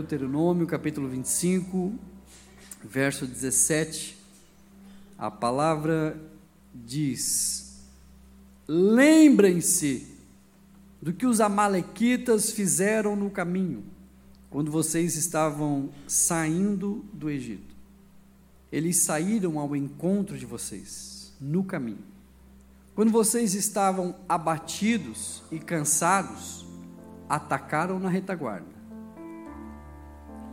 Deuteronômio capítulo 25, verso 17. A palavra diz: Lembrem-se do que os Amalequitas fizeram no caminho, quando vocês estavam saindo do Egito. Eles saíram ao encontro de vocês no caminho. Quando vocês estavam abatidos e cansados, atacaram na retaguarda.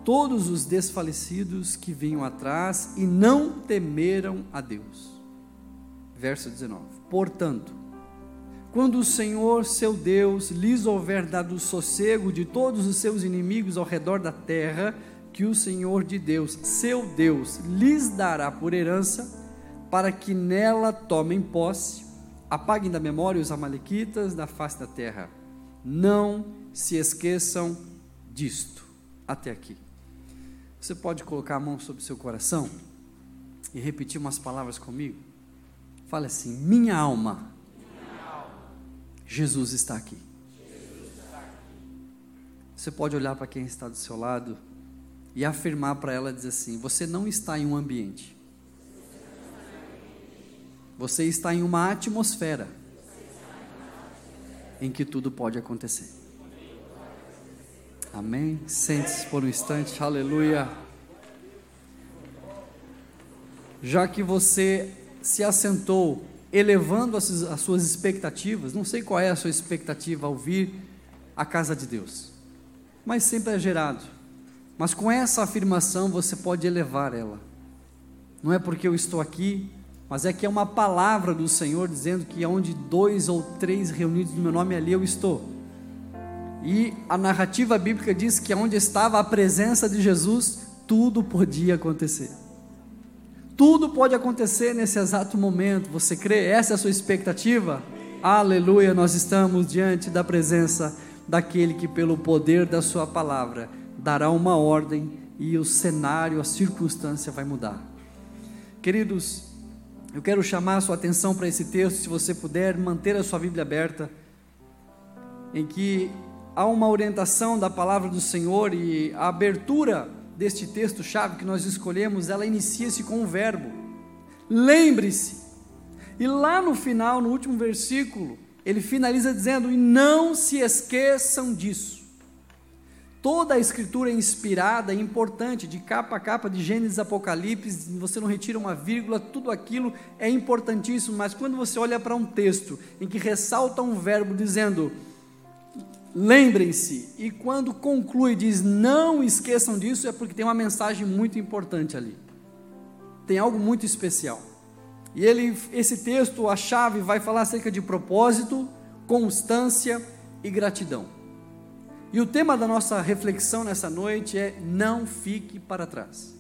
Todos os desfalecidos que vinham atrás e não temeram a Deus. Verso 19. Portanto, quando o Senhor seu Deus lhes houver dado sossego de todos os seus inimigos ao redor da terra, que o Senhor de Deus, seu Deus, lhes dará por herança, para que nela tomem posse, apaguem da memória os amalequitas da face da terra. Não se esqueçam disto. Até aqui. Você pode colocar a mão sobre o seu coração e repetir umas palavras comigo? Fale assim: Minha alma Jesus está aqui. Você pode olhar para quem está do seu lado e afirmar para ela dizer assim: você não está em um ambiente. Você está em uma atmosfera em que tudo pode acontecer. Amém? Sente-se por um instante, aleluia. Já que você se assentou elevando as, as suas expectativas. Não sei qual é a sua expectativa ao vir à casa de Deus, mas sempre é gerado. Mas com essa afirmação você pode elevar ela. Não é porque eu estou aqui, mas é que é uma palavra do Senhor dizendo que onde dois ou três reunidos no meu nome ali eu estou. E a narrativa bíblica diz que onde estava a presença de Jesus, tudo podia acontecer. Tudo pode acontecer nesse exato momento. Você crê? Essa é a sua expectativa? Aleluia, nós estamos diante da presença daquele que, pelo poder da Sua palavra, dará uma ordem e o cenário, a circunstância vai mudar. Queridos, eu quero chamar a sua atenção para esse texto, se você puder manter a sua Bíblia aberta, em que há uma orientação da palavra do Senhor e a abertura deste texto-chave que nós escolhemos, ela inicia-se com o verbo. Lembre-se. E lá no final, no último versículo, ele finaliza dizendo: E não se esqueçam disso. Toda a escritura é inspirada e importante, de capa a capa, de Gênesis Apocalipse, você não retira uma vírgula, tudo aquilo é importantíssimo, mas quando você olha para um texto em que ressalta um verbo dizendo: Lembrem-se, e quando conclui, diz: Não esqueçam disso, é porque tem uma mensagem muito importante ali. Tem algo muito especial. E ele, esse texto, a chave, vai falar acerca de propósito, constância e gratidão. E o tema da nossa reflexão nessa noite é: Não fique para trás.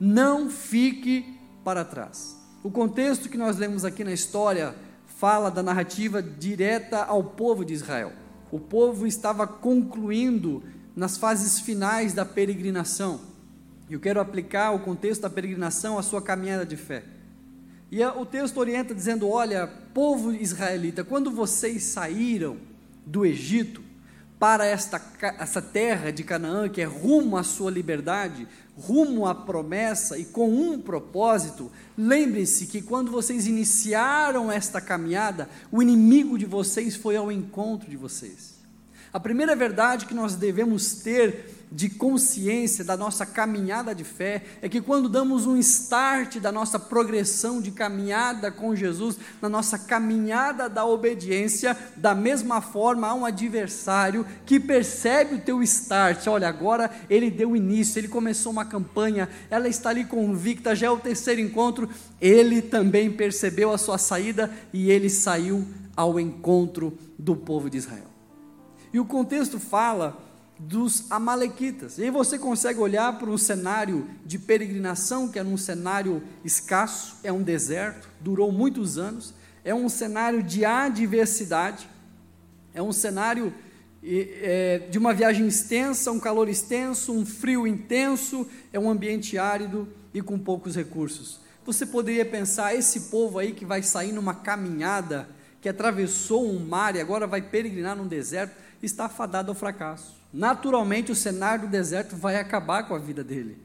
Não fique para trás. O contexto que nós lemos aqui na história fala da narrativa direta ao povo de Israel. O povo estava concluindo nas fases finais da peregrinação. Eu quero aplicar o contexto da peregrinação à sua caminhada de fé. E o texto orienta dizendo: Olha, povo israelita, quando vocês saíram do Egito para esta, essa terra de Canaã, que é rumo à sua liberdade, rumo à promessa e com um propósito, lembre-se que quando vocês iniciaram esta caminhada, o inimigo de vocês foi ao encontro de vocês. A primeira verdade que nós devemos ter de consciência da nossa caminhada de fé é que quando damos um start da nossa progressão de caminhada com Jesus, na nossa caminhada da obediência, da mesma forma há um adversário que percebe o teu start. Olha, agora ele deu início, ele começou uma campanha, ela está ali convicta, já é o terceiro encontro, ele também percebeu a sua saída e ele saiu ao encontro do povo de Israel. E o contexto fala dos Amalequitas. E aí você consegue olhar para um cenário de peregrinação, que era um cenário escasso, é um deserto, durou muitos anos, é um cenário de adversidade, é um cenário é, de uma viagem extensa, um calor extenso, um frio intenso, é um ambiente árido e com poucos recursos. Você poderia pensar, esse povo aí que vai sair numa caminhada, que atravessou um mar e agora vai peregrinar num deserto, está fadado ao fracasso. Naturalmente, o cenário do deserto vai acabar com a vida dele.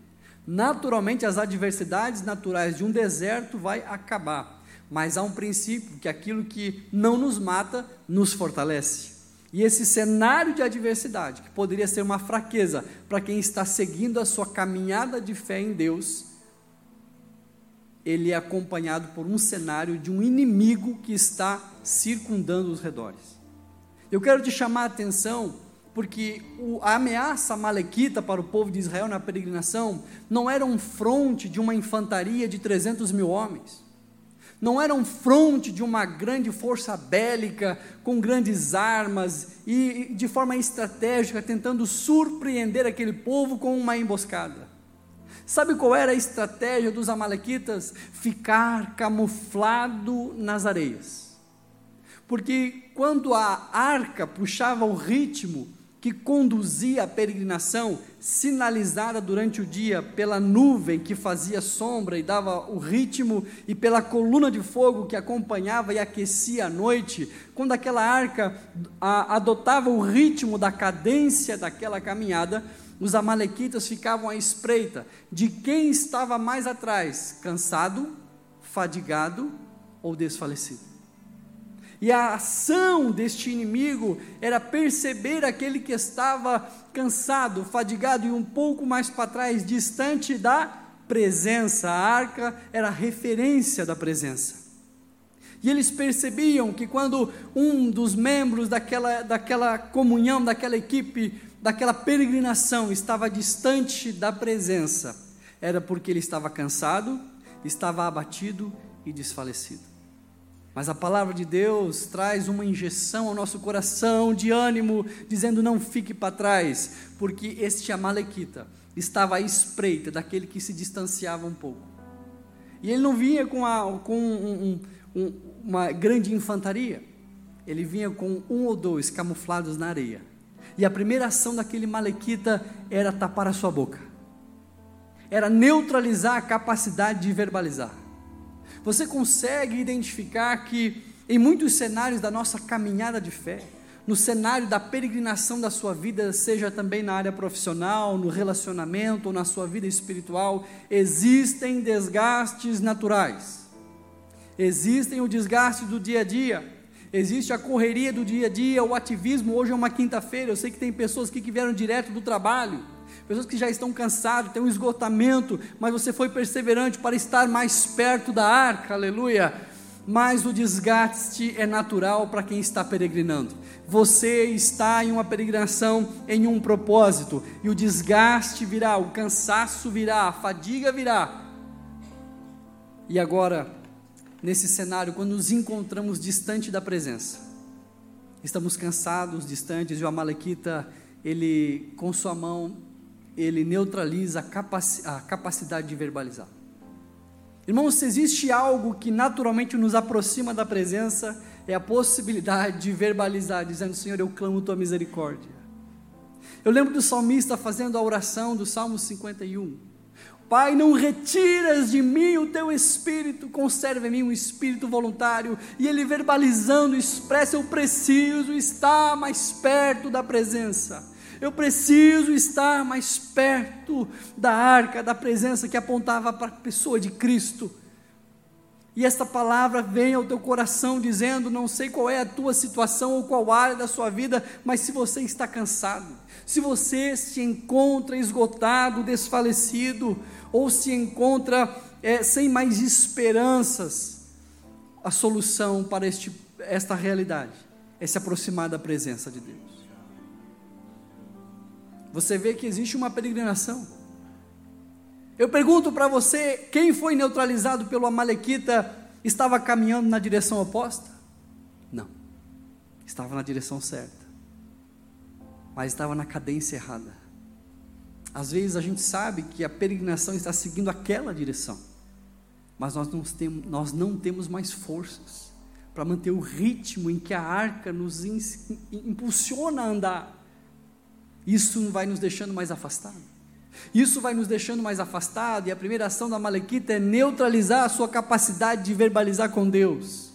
Naturalmente, as adversidades naturais de um deserto vai acabar. Mas há um princípio que aquilo que não nos mata nos fortalece. E esse cenário de adversidade, que poderia ser uma fraqueza para quem está seguindo a sua caminhada de fé em Deus, ele é acompanhado por um cenário de um inimigo que está circundando os redores. Eu quero te chamar a atenção porque a ameaça malequita para o povo de Israel na peregrinação não era um fronte de uma infantaria de 300 mil homens, não era um fronte de uma grande força bélica com grandes armas e de forma estratégica tentando surpreender aquele povo com uma emboscada. Sabe qual era a estratégia dos Amalequitas? Ficar camuflado nas areias. Porque quando a arca puxava o ritmo que conduzia a peregrinação, sinalizada durante o dia pela nuvem que fazia sombra e dava o ritmo, e pela coluna de fogo que acompanhava e aquecia a noite, quando aquela arca a, adotava o ritmo da cadência daquela caminhada, os amalequitas ficavam à espreita de quem estava mais atrás, cansado, fadigado ou desfalecido. E a ação deste inimigo era perceber aquele que estava cansado, fadigado e um pouco mais para trás, distante da presença. A arca era a referência da presença. E eles percebiam que quando um dos membros daquela, daquela comunhão, daquela equipe, daquela peregrinação estava distante da presença, era porque ele estava cansado, estava abatido e desfalecido. Mas a palavra de Deus traz uma injeção ao nosso coração de ânimo, dizendo: não fique para trás, porque este Amalequita estava à espreita daquele que se distanciava um pouco. E ele não vinha com, a, com um, um, uma grande infantaria, ele vinha com um ou dois camuflados na areia e a primeira ação daquele malequita era tapar a sua boca, era neutralizar a capacidade de verbalizar. Você consegue identificar que em muitos cenários da nossa caminhada de fé, no cenário da peregrinação da sua vida, seja também na área profissional, no relacionamento ou na sua vida espiritual, existem desgastes naturais. Existem o desgaste do dia a dia, existe a correria do dia a dia, o ativismo. Hoje é uma quinta-feira, eu sei que tem pessoas que vieram direto do trabalho, pessoas que já estão cansadas, tem um esgotamento, mas você foi perseverante para estar mais perto da arca, aleluia. Mas o desgaste é natural para quem está peregrinando. Você está em uma peregrinação em um propósito, e o desgaste virá, o cansaço virá, a fadiga virá. E agora, nesse cenário quando nos encontramos distante da presença. Estamos cansados, distantes, e o Amalequita, ele, com sua mão, ele neutraliza a, capaci a capacidade de verbalizar. Irmãos, se existe algo que naturalmente nos aproxima da presença, é a possibilidade de verbalizar, dizendo: Senhor, eu clamo tua misericórdia. Eu lembro do salmista fazendo a oração do Salmo 51. Pai, não retiras de mim o teu espírito, conserva em mim um espírito voluntário. E ele verbalizando, expressa: Eu preciso estar mais perto da presença. Eu preciso estar mais perto da arca, da presença que apontava para a pessoa de Cristo. E esta palavra vem ao teu coração dizendo: não sei qual é a tua situação ou qual área da sua vida, mas se você está cansado, se você se encontra esgotado, desfalecido, ou se encontra é, sem mais esperanças, a solução para este, esta realidade é se aproximar da presença de Deus. Você vê que existe uma peregrinação. Eu pergunto para você: quem foi neutralizado pelo Amalequita estava caminhando na direção oposta? Não, estava na direção certa, mas estava na cadência errada. Às vezes a gente sabe que a peregrinação está seguindo aquela direção, mas nós não temos, nós não temos mais forças para manter o ritmo em que a arca nos impulsiona a andar. Isso vai nos deixando mais afastados. Isso vai nos deixando mais afastados, e a primeira ação da Malequita é neutralizar a sua capacidade de verbalizar com Deus.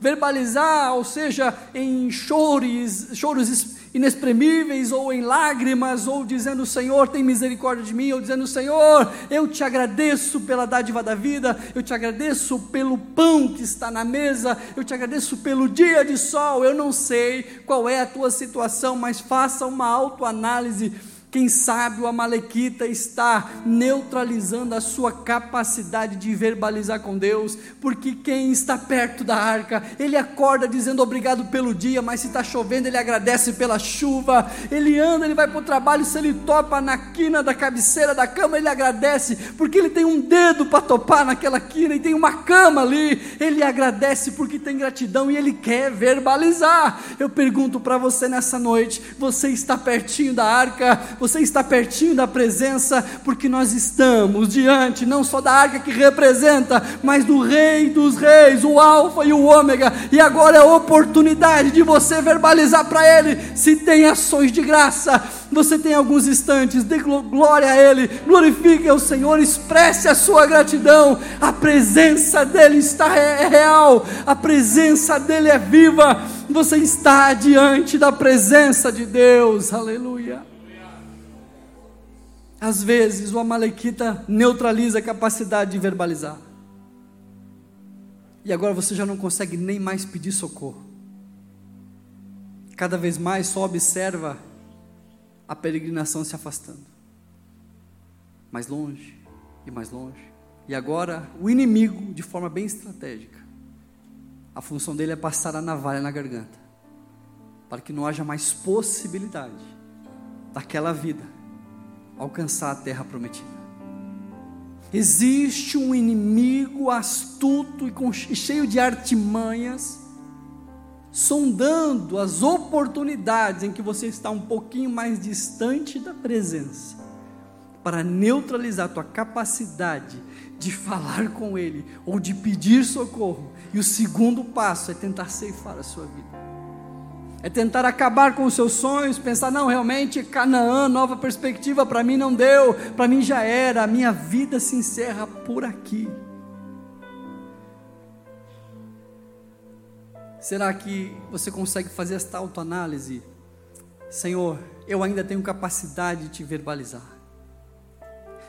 Verbalizar, ou seja, em choros, choros inexprimíveis, ou em lágrimas, ou dizendo: Senhor, tem misericórdia de mim, ou dizendo: Senhor, eu te agradeço pela dádiva da vida, eu te agradeço pelo pão que está na mesa, eu te agradeço pelo dia de sol. Eu não sei qual é a tua situação, mas faça uma autoanálise quem sabe o Amalequita está neutralizando a sua capacidade de verbalizar com Deus, porque quem está perto da arca, ele acorda dizendo obrigado pelo dia, mas se está chovendo, ele agradece pela chuva. Ele anda, ele vai para o trabalho, se ele topa na quina da cabeceira da cama, ele agradece, porque ele tem um dedo para topar naquela quina e tem uma cama ali. Ele agradece porque tem gratidão e ele quer verbalizar. Eu pergunto para você nessa noite: você está pertinho da arca? Você está pertinho da presença, porque nós estamos diante não só da arca que representa, mas do Rei dos Reis, o Alfa e o Ômega, e agora é a oportunidade de você verbalizar para Ele se tem ações de graça. Você tem alguns instantes, dê glória a Ele, glorifique ao Senhor, expresse a sua gratidão. A presença dEle está é real, a presença dEle é viva. Você está diante da presença de Deus, aleluia. Às vezes o Amalequita neutraliza a capacidade de verbalizar. E agora você já não consegue nem mais pedir socorro. Cada vez mais só observa a peregrinação se afastando. Mais longe e mais longe. E agora o inimigo, de forma bem estratégica, a função dele é passar a navalha na garganta, para que não haja mais possibilidade daquela vida alcançar a terra prometida. Existe um inimigo astuto e, cheio de artimanhas, sondando as oportunidades em que você está um pouquinho mais distante da presença, para neutralizar a tua capacidade de falar com Ele ou de pedir socorro. E o segundo passo é tentar ceifar a sua vida é tentar acabar com os seus sonhos, pensar, não, realmente Canaã, nova perspectiva, para mim não deu, para mim já era, a minha vida se encerra por aqui. Será que você consegue fazer esta autoanálise? Senhor, eu ainda tenho capacidade de te verbalizar.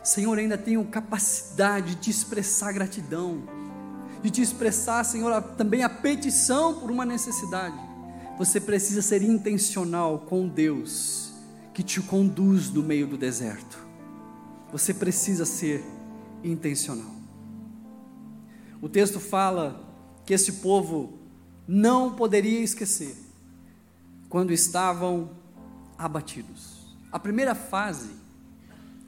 Senhor, ainda tenho capacidade de te expressar gratidão, de te expressar, Senhor, também a petição por uma necessidade você precisa ser intencional com Deus que te conduz no meio do deserto. Você precisa ser intencional. O texto fala que esse povo não poderia esquecer quando estavam abatidos. A primeira fase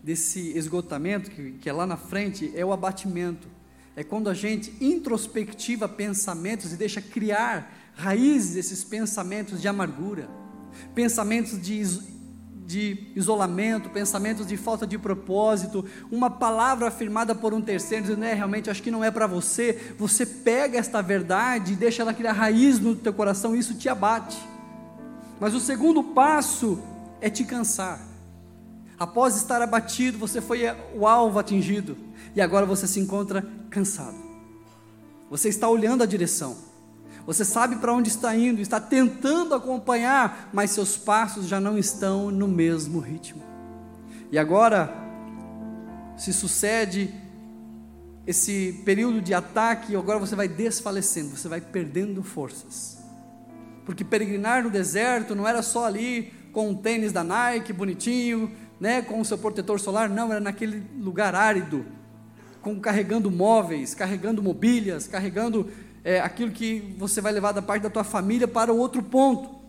desse esgotamento, que, que é lá na frente, é o abatimento. É quando a gente introspectiva pensamentos e deixa criar raízes desses pensamentos de amargura, pensamentos de, de isolamento, pensamentos de falta de propósito, uma palavra afirmada por um terceiro, dizendo, é, realmente acho que não é para você, você pega esta verdade e deixa ela criar raiz no teu coração, e isso te abate. Mas o segundo passo é te cansar. Após estar abatido, você foi o alvo atingido, e agora você se encontra cansado. Você está olhando a direção você sabe para onde está indo, está tentando acompanhar, mas seus passos já não estão no mesmo ritmo. E agora se sucede esse período de ataque, e agora você vai desfalecendo, você vai perdendo forças. Porque peregrinar no deserto não era só ali com um tênis da Nike bonitinho, né, com o seu protetor solar, não, era naquele lugar árido, com carregando móveis, carregando mobílias, carregando é, aquilo que você vai levar da parte da tua família para o outro ponto.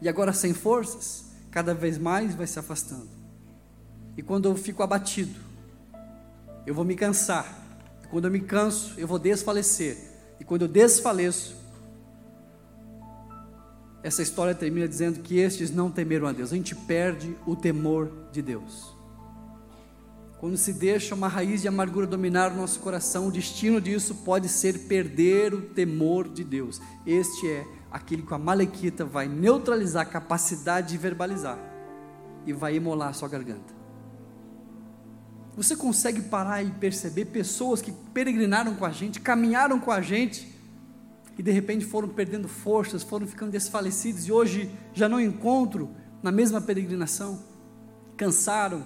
E agora sem forças, cada vez mais vai se afastando. E quando eu fico abatido, eu vou me cansar. E quando eu me canso, eu vou desfalecer. E quando eu desfaleço, essa história termina dizendo que estes não temeram a Deus. A gente perde o temor de Deus. Quando se deixa uma raiz de amargura dominar o nosso coração, o destino disso pode ser perder o temor de Deus. Este é aquele que a Malequita vai neutralizar a capacidade de verbalizar e vai emolar a sua garganta. Você consegue parar e perceber pessoas que peregrinaram com a gente, caminharam com a gente, e de repente foram perdendo forças, foram ficando desfalecidos e hoje já não encontro na mesma peregrinação. Cansaram,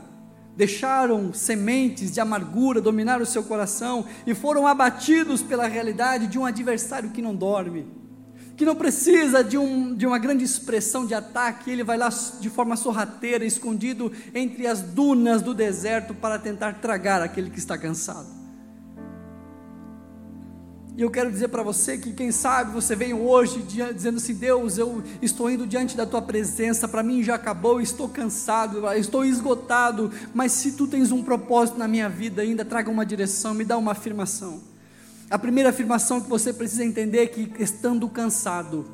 deixaram sementes de amargura dominar o seu coração e foram abatidos pela realidade de um adversário que não dorme, que não precisa de, um, de uma grande expressão de ataque, ele vai lá de forma sorrateira, escondido entre as dunas do deserto para tentar tragar aquele que está cansado. E eu quero dizer para você que, quem sabe, você veio hoje dizendo assim: Deus, eu estou indo diante da tua presença, para mim já acabou, estou cansado, estou esgotado, mas se tu tens um propósito na minha vida ainda, traga uma direção, me dá uma afirmação. A primeira afirmação que você precisa entender é que, estando cansado,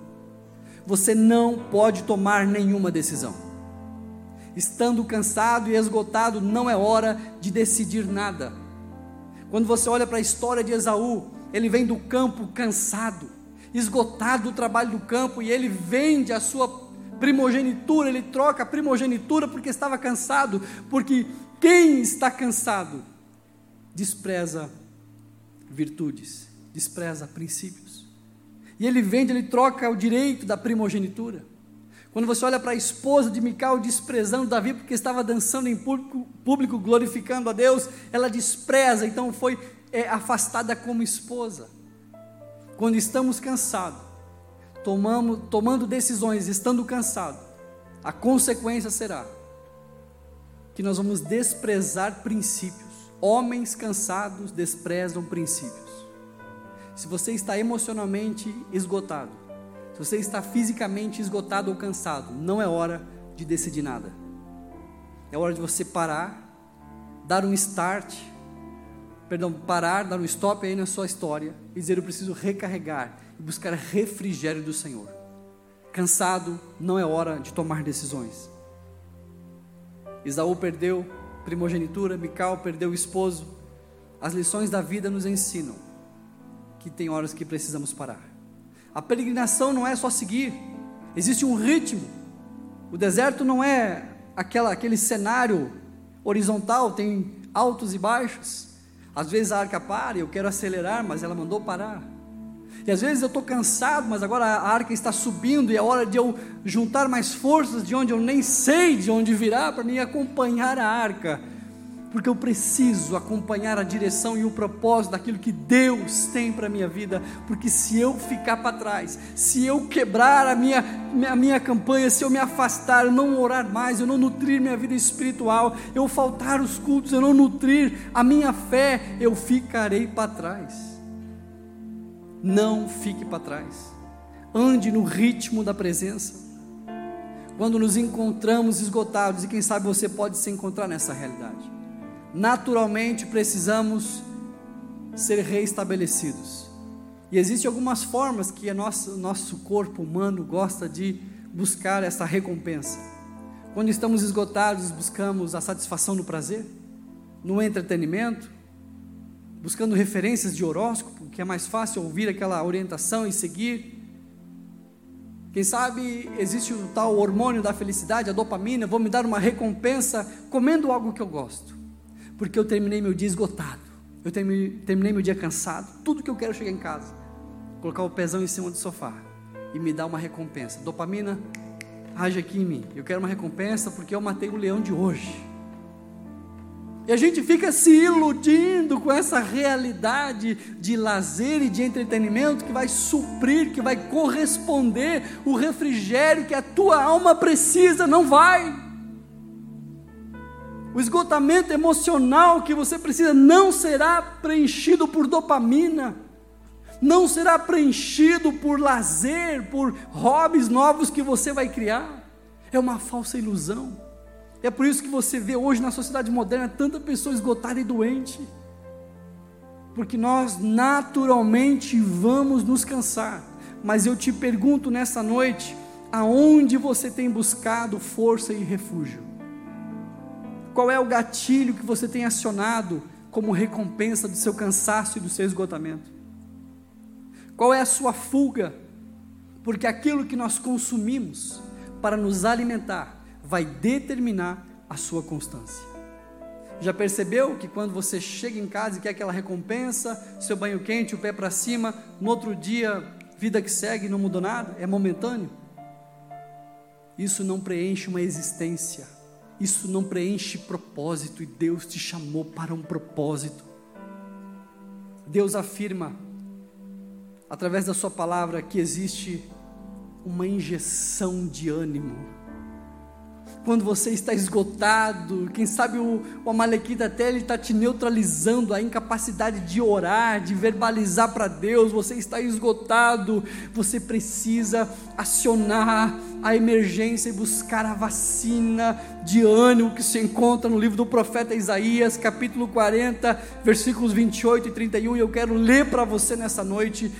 você não pode tomar nenhuma decisão. Estando cansado e esgotado, não é hora de decidir nada. Quando você olha para a história de Esaú, ele vem do campo cansado, esgotado do trabalho do campo, e ele vende a sua primogenitura, ele troca a primogenitura porque estava cansado, porque quem está cansado despreza virtudes, despreza princípios. E ele vende, ele troca o direito da primogenitura. Quando você olha para a esposa de Mical desprezando Davi porque estava dançando em público, público glorificando a Deus, ela despreza, então foi é afastada como esposa. Quando estamos cansados, tomamos, tomando decisões, estando cansados, a consequência será que nós vamos desprezar princípios. Homens cansados desprezam princípios. Se você está emocionalmente esgotado, se você está fisicamente esgotado ou cansado, não é hora de decidir nada. É hora de você parar, dar um start perdão, parar, dar um stop aí na sua história e dizer: Eu preciso recarregar e buscar refrigério do Senhor. Cansado, não é hora de tomar decisões. Isaú perdeu primogenitura, Mical perdeu o esposo. As lições da vida nos ensinam que tem horas que precisamos parar. A peregrinação não é só seguir, existe um ritmo. O deserto não é aquela, aquele cenário horizontal, tem altos e baixos. Às vezes a arca para e eu quero acelerar, mas ela mandou parar. E às vezes eu estou cansado, mas agora a arca está subindo e é hora de eu juntar mais forças de onde eu nem sei de onde virá para me acompanhar a arca porque eu preciso acompanhar a direção e o propósito daquilo que Deus tem para a minha vida, porque se eu ficar para trás, se eu quebrar a minha, a minha campanha, se eu me afastar, eu não orar mais, eu não nutrir minha vida espiritual, eu faltar os cultos, eu não nutrir a minha fé, eu ficarei para trás. Não fique para trás, ande no ritmo da presença. Quando nos encontramos esgotados, e quem sabe você pode se encontrar nessa realidade naturalmente precisamos ser reestabelecidos. E existem algumas formas que o nosso, nosso corpo humano gosta de buscar essa recompensa. Quando estamos esgotados, buscamos a satisfação no prazer, no entretenimento, buscando referências de horóscopo, que é mais fácil ouvir aquela orientação e seguir. Quem sabe existe o tal hormônio da felicidade, a dopamina, vou me dar uma recompensa comendo algo que eu gosto porque eu terminei meu dia esgotado, eu terminei, meu dia cansado, tudo que eu quero é chegar em casa, colocar o pezão em cima do sofá e me dar uma recompensa. Dopamina, age aqui em mim. Eu quero uma recompensa porque eu matei o leão de hoje. E a gente fica se iludindo com essa realidade de lazer e de entretenimento que vai suprir, que vai corresponder o refrigério que a tua alma precisa, não vai. O esgotamento emocional que você precisa não será preenchido por dopamina, não será preenchido por lazer, por hobbies novos que você vai criar. É uma falsa ilusão. É por isso que você vê hoje na sociedade moderna tanta pessoa esgotada e doente. Porque nós naturalmente vamos nos cansar. Mas eu te pergunto nessa noite, aonde você tem buscado força e refúgio? Qual é o gatilho que você tem acionado como recompensa do seu cansaço e do seu esgotamento? Qual é a sua fuga? Porque aquilo que nós consumimos para nos alimentar vai determinar a sua constância. Já percebeu que quando você chega em casa e quer aquela recompensa, seu banho quente, o pé para cima, no outro dia vida que segue, não mudou nada, é momentâneo. Isso não preenche uma existência, isso não preenche propósito, e Deus te chamou para um propósito. Deus afirma, através da Sua palavra, que existe uma injeção de ânimo quando você está esgotado, quem sabe o, o Amalequita até ele está te neutralizando a incapacidade de orar, de verbalizar para Deus, você está esgotado, você precisa acionar a emergência e buscar a vacina de ânimo que se encontra no livro do profeta Isaías, capítulo 40, versículos 28 e 31, e eu quero ler para você nessa noite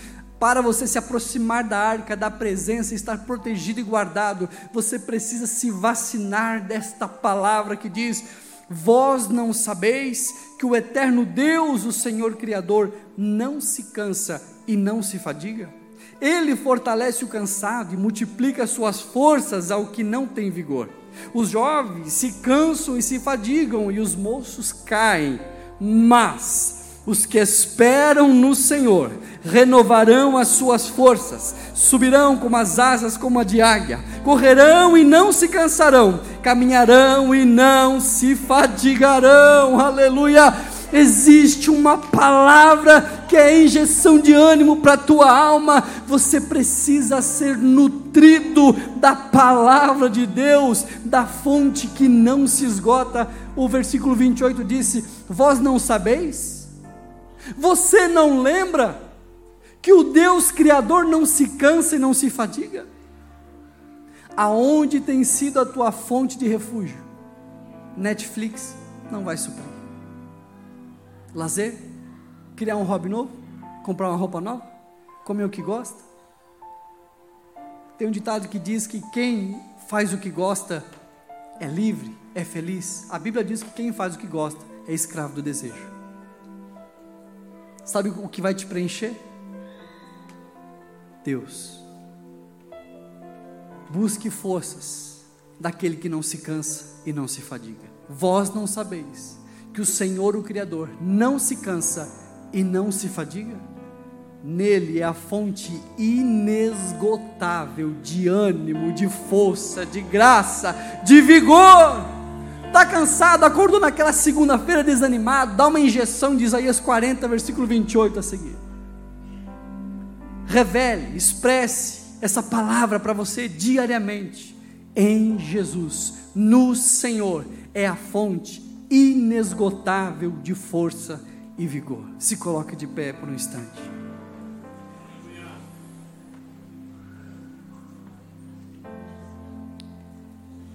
para você se aproximar da arca, da presença, estar protegido e guardado, você precisa se vacinar desta palavra que diz: Vós não sabeis que o eterno Deus, o Senhor Criador, não se cansa e não se fadiga? Ele fortalece o cansado e multiplica suas forças ao que não tem vigor. Os jovens se cansam e se fadigam, e os moços caem, mas os que esperam no Senhor renovarão as suas forças, subirão como as asas como a de águia, correrão e não se cansarão, caminharão e não se fadigarão. Aleluia! Existe uma palavra que é injeção de ânimo para a tua alma. Você precisa ser nutrido da palavra de Deus, da fonte que não se esgota. O versículo 28 disse: Vós não sabeis? Você não lembra que o Deus Criador não se cansa e não se fadiga? Aonde tem sido a tua fonte de refúgio? Netflix não vai suprir. Lazer? Criar um hobby novo? Comprar uma roupa nova? Comer o que gosta? Tem um ditado que diz que quem faz o que gosta é livre, é feliz. A Bíblia diz que quem faz o que gosta é escravo do desejo. Sabe o que vai te preencher? Deus. Busque forças daquele que não se cansa e não se fadiga. Vós não sabeis que o Senhor, o Criador, não se cansa e não se fadiga? Nele é a fonte inesgotável de ânimo, de força, de graça, de vigor Está cansado, acordou naquela segunda-feira desanimado, dá uma injeção de Isaías 40, versículo 28 a seguir. Revele, expresse essa palavra para você diariamente. Em Jesus, no Senhor, é a fonte inesgotável de força e vigor. Se coloque de pé por um instante.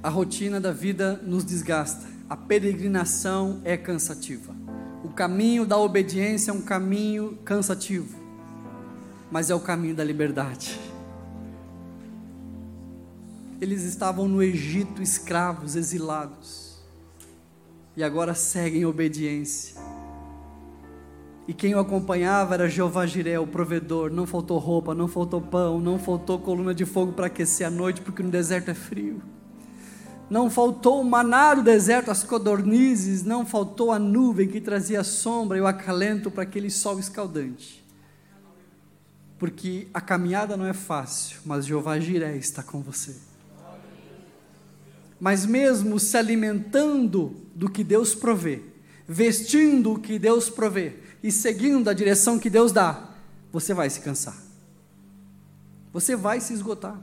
A rotina da vida nos desgasta, a peregrinação é cansativa. O caminho da obediência é um caminho cansativo, mas é o caminho da liberdade. Eles estavam no Egito escravos, exilados, e agora seguem obediência. E quem o acompanhava era Jeová Jiré, o provedor. Não faltou roupa, não faltou pão, não faltou coluna de fogo para aquecer a noite, porque no deserto é frio. Não faltou o maná do deserto, as codornizes, não faltou a nuvem que trazia sombra e o acalento para aquele sol escaldante. Porque a caminhada não é fácil, mas Jeová Jiré está com você. Mas mesmo se alimentando do que Deus provê, vestindo o que Deus provê e seguindo a direção que Deus dá, você vai se cansar. Você vai se esgotar.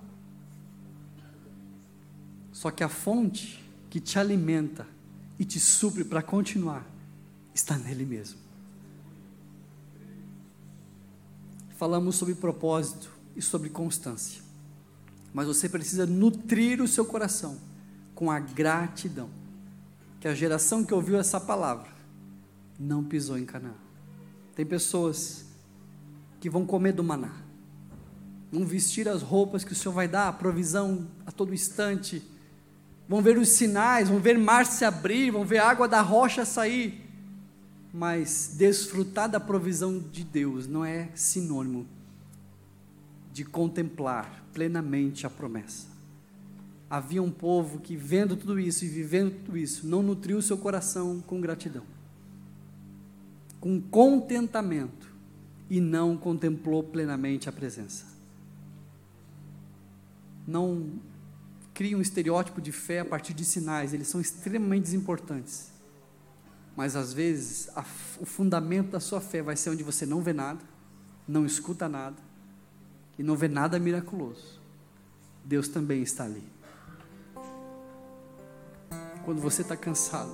Só que a fonte que te alimenta e te supre para continuar está nele mesmo. Falamos sobre propósito e sobre constância. Mas você precisa nutrir o seu coração com a gratidão. Que a geração que ouviu essa palavra não pisou em Canaã. Tem pessoas que vão comer do maná, vão vestir as roupas que o Senhor vai dar, a provisão a todo instante, vão ver os sinais, vão ver mar se abrir, vão ver água da rocha sair. Mas desfrutar da provisão de Deus não é sinônimo de contemplar plenamente a promessa. Havia um povo que, vendo tudo isso e vivendo tudo isso, não nutriu seu coração com gratidão, com contentamento, e não contemplou plenamente a presença. não crie um estereótipo de fé a partir de sinais, eles são extremamente importantes. Mas às vezes a, o fundamento da sua fé vai ser onde você não vê nada, não escuta nada e não vê nada miraculoso. Deus também está ali. Quando você está cansado,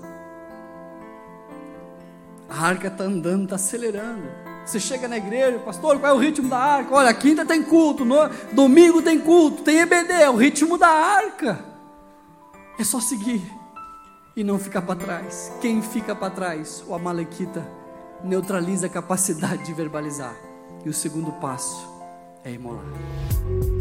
a arca está andando, está acelerando. Você chega na igreja, pastor, qual é o ritmo da arca? Olha, quinta tem culto, no, domingo tem culto, tem EBD, é o ritmo da arca. É só seguir e não ficar para trás. Quem fica para trás? O Amalequita neutraliza a capacidade de verbalizar. E o segundo passo é imolar.